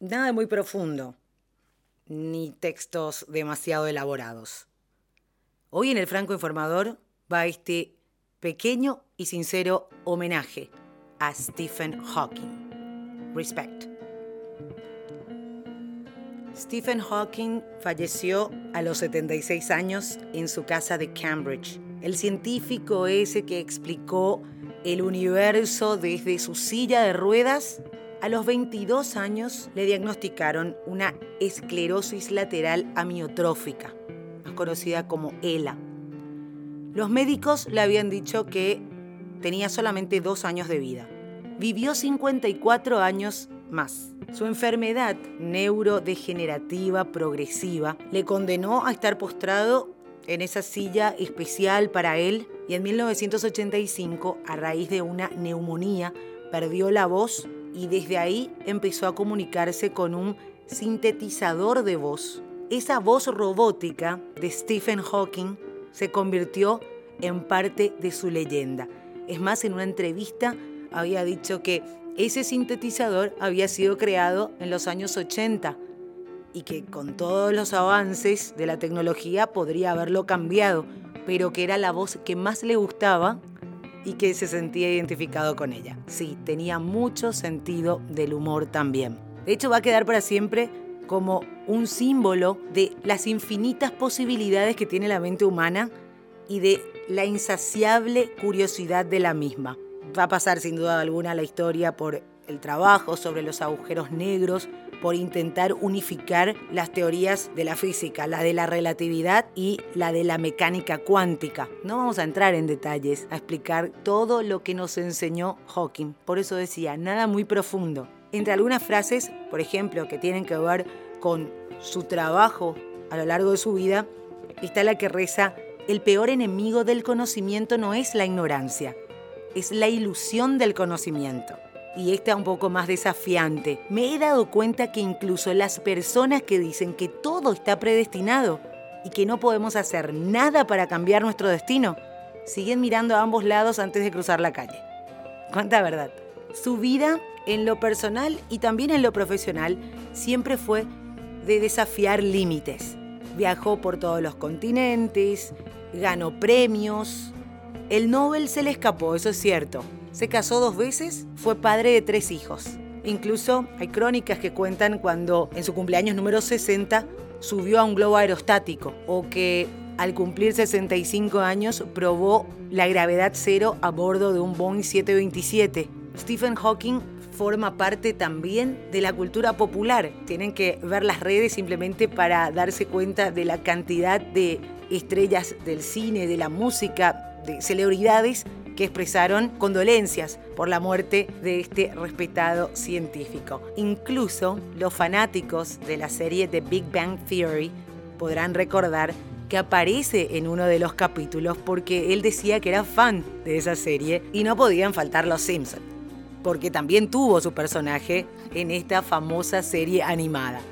Nada muy profundo, ni textos demasiado elaborados. Hoy en el Franco Informador va este pequeño y sincero homenaje a Stephen Hawking. Respect. Stephen Hawking falleció a los 76 años en su casa de Cambridge. El científico ese que explicó el universo desde su silla de ruedas, a los 22 años le diagnosticaron una esclerosis lateral amiotrófica, más conocida como ELA. Los médicos le habían dicho que tenía solamente dos años de vida. Vivió 54 años más. Su enfermedad neurodegenerativa progresiva le condenó a estar postrado en esa silla especial para él y en 1985, a raíz de una neumonía, perdió la voz y desde ahí empezó a comunicarse con un sintetizador de voz. Esa voz robótica de Stephen Hawking se convirtió en parte de su leyenda. Es más, en una entrevista había dicho que ese sintetizador había sido creado en los años 80 y que con todos los avances de la tecnología podría haberlo cambiado, pero que era la voz que más le gustaba y que se sentía identificado con ella. Sí, tenía mucho sentido del humor también. De hecho, va a quedar para siempre como un símbolo de las infinitas posibilidades que tiene la mente humana y de la insaciable curiosidad de la misma. Va a pasar sin duda alguna la historia por el trabajo sobre los agujeros negros, por intentar unificar las teorías de la física, la de la relatividad y la de la mecánica cuántica. No vamos a entrar en detalles, a explicar todo lo que nos enseñó Hawking. Por eso decía, nada muy profundo. Entre algunas frases, por ejemplo, que tienen que ver con su trabajo a lo largo de su vida, está la que reza, el peor enemigo del conocimiento no es la ignorancia, es la ilusión del conocimiento y esta un poco más desafiante. Me he dado cuenta que incluso las personas que dicen que todo está predestinado y que no podemos hacer nada para cambiar nuestro destino, siguen mirando a ambos lados antes de cruzar la calle. Cuánta verdad. Su vida en lo personal y también en lo profesional siempre fue de desafiar límites. Viajó por todos los continentes, ganó premios. El Nobel se le escapó, eso es cierto, se casó dos veces, fue padre de tres hijos. Incluso hay crónicas que cuentan cuando en su cumpleaños número 60 subió a un globo aerostático o que al cumplir 65 años probó la gravedad cero a bordo de un Boeing 727. Stephen Hawking forma parte también de la cultura popular. Tienen que ver las redes simplemente para darse cuenta de la cantidad de estrellas del cine, de la música, de celebridades que expresaron condolencias por la muerte de este respetado científico. Incluso los fanáticos de la serie The Big Bang Theory podrán recordar que aparece en uno de los capítulos porque él decía que era fan de esa serie y no podían faltar los Simpsons, porque también tuvo su personaje en esta famosa serie animada.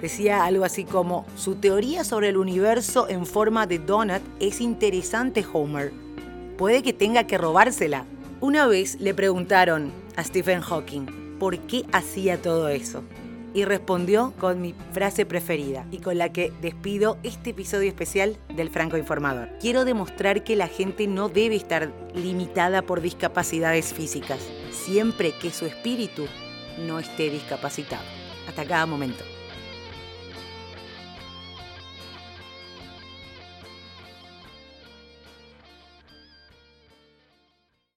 Decía algo así como, su teoría sobre el universo en forma de donut es interesante, Homer, puede que tenga que robársela. Una vez le preguntaron a Stephen Hawking por qué hacía todo eso. Y respondió con mi frase preferida y con la que despido este episodio especial del Franco Informador. Quiero demostrar que la gente no debe estar limitada por discapacidades físicas, siempre que su espíritu no esté discapacitado. Hasta cada momento.